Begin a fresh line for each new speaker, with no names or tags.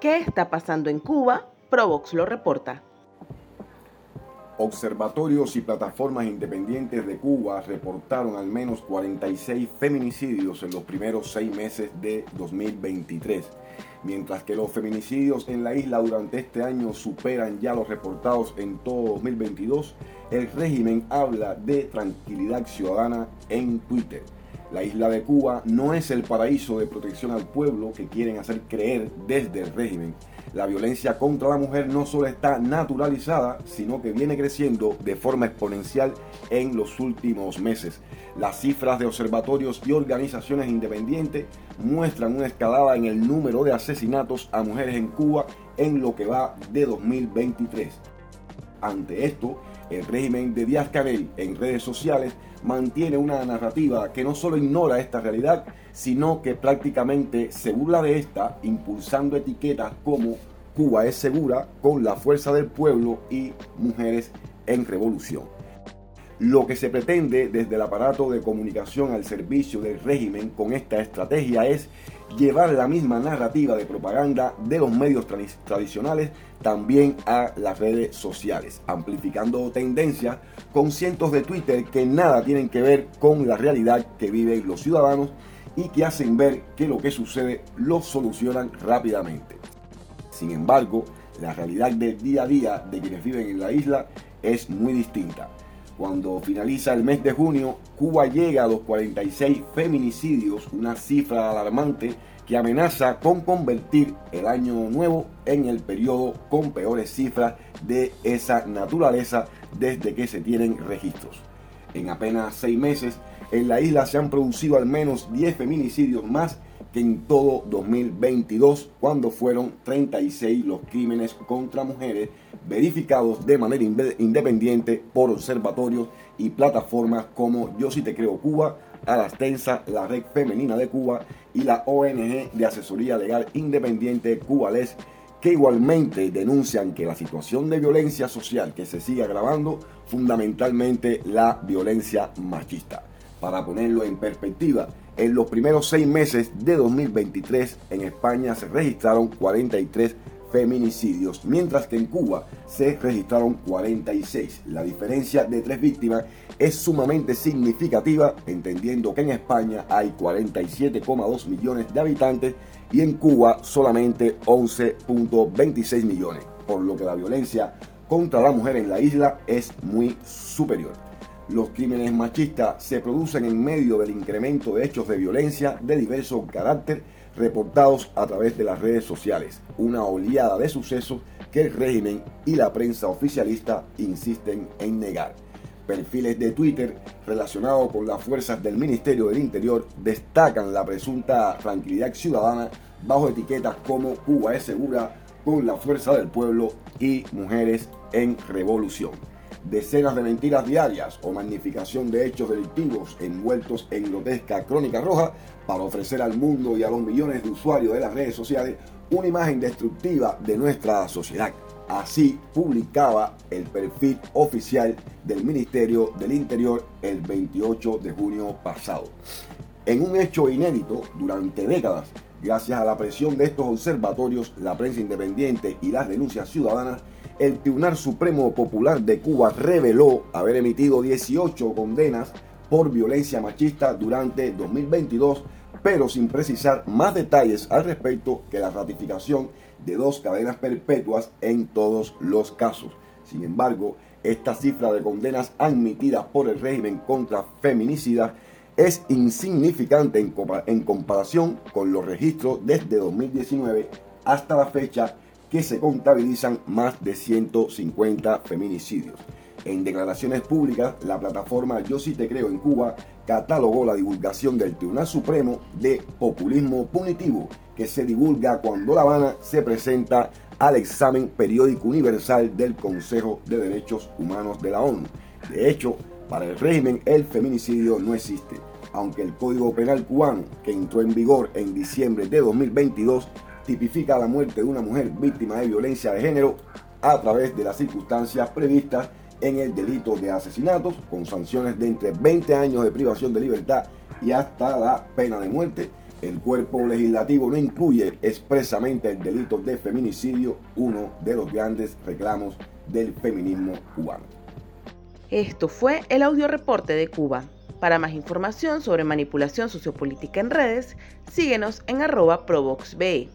¿Qué está pasando en Cuba? Provox lo reporta.
Observatorios y plataformas independientes de Cuba reportaron al menos 46 feminicidios en los primeros seis meses de 2023, mientras que los feminicidios en la isla durante este año superan ya los reportados en todo 2022, el régimen habla de tranquilidad ciudadana en Twitter. La isla de Cuba no es el paraíso de protección al pueblo que quieren hacer creer desde el régimen. La violencia contra la mujer no solo está naturalizada, sino que viene creciendo de forma exponencial en los últimos meses. Las cifras de observatorios y organizaciones independientes muestran una escalada en el número de asesinatos a mujeres en Cuba en lo que va de 2023. Ante esto, el régimen de Díaz Canel en redes sociales mantiene una narrativa que no solo ignora esta realidad, sino que prácticamente se burla de esta, impulsando etiquetas como Cuba es segura con la fuerza del pueblo y mujeres en revolución. Lo que se pretende desde el aparato de comunicación al servicio del régimen con esta estrategia es llevar la misma narrativa de propaganda de los medios tradicionales también a las redes sociales, amplificando tendencias con cientos de Twitter que nada tienen que ver con la realidad que viven los ciudadanos y que hacen ver que lo que sucede lo solucionan rápidamente. Sin embargo, la realidad del día a día de quienes viven en la isla es muy distinta. Cuando finaliza el mes de junio, Cuba llega a los 46 feminicidios, una cifra alarmante que amenaza con convertir el año nuevo en el periodo con peores cifras de esa naturaleza desde que se tienen registros. En apenas seis meses, en la isla se han producido al menos 10 feminicidios más que en todo 2022, cuando fueron 36 los crímenes contra mujeres verificados de manera independiente por observatorios y plataformas como Yo Si Te Creo Cuba, Alastensa, la Red Femenina de Cuba y la ONG de Asesoría Legal Independiente Cubales, que igualmente denuncian que la situación de violencia social que se sigue agravando, fundamentalmente la violencia machista. Para ponerlo en perspectiva, en los primeros seis meses de 2023 en España se registraron 43 feminicidios, mientras que en Cuba se registraron 46. La diferencia de tres víctimas es sumamente significativa, entendiendo que en España hay 47,2 millones de habitantes y en Cuba solamente 11.26 millones, por lo que la violencia contra la mujer en la isla es muy superior. Los crímenes machistas se producen en medio del incremento de hechos de violencia de diverso carácter reportados a través de las redes sociales, una oleada de sucesos que el régimen y la prensa oficialista insisten en negar. Perfiles de Twitter relacionados con las fuerzas del Ministerio del Interior destacan la presunta tranquilidad ciudadana bajo etiquetas como Cuba es segura con la fuerza del pueblo y mujeres en revolución decenas de mentiras diarias o magnificación de hechos delictivos envueltos en grotesca crónica roja para ofrecer al mundo y a los millones de usuarios de las redes sociales una imagen destructiva de nuestra sociedad. Así publicaba el perfil oficial del Ministerio del Interior el 28 de junio pasado. En un hecho inédito, durante décadas, gracias a la presión de estos observatorios, la prensa independiente y las denuncias ciudadanas, el Tribunal Supremo Popular de Cuba reveló haber emitido 18 condenas por violencia machista durante 2022, pero sin precisar más detalles al respecto que la ratificación de dos cadenas perpetuas en todos los casos. Sin embargo, esta cifra de condenas admitidas por el régimen contra feminicidas es insignificante en, comparación con los registros desde 2019 hasta la fecha que se contabilizan más de 150 feminicidios. En declaraciones públicas, la plataforma Yo sí te creo en Cuba catalogó la divulgación del Tribunal Supremo de populismo punitivo que se divulga cuando La Habana se presenta al examen periódico universal del Consejo de Derechos Humanos de la ONU. De hecho, para el régimen el feminicidio no existe, aunque el Código Penal cubano, que entró en vigor en diciembre de 2022, tipifica la muerte de una mujer víctima de violencia de género a través de las circunstancias previstas en el delito de asesinatos, con sanciones de entre 20 años de privación de libertad y hasta la pena de muerte. El cuerpo legislativo no incluye expresamente el delito de feminicidio, uno de los grandes reclamos del feminismo cubano.
Esto fue el audio reporte de Cuba. Para más información sobre manipulación sociopolítica en redes, síguenos en arroba provoxbe.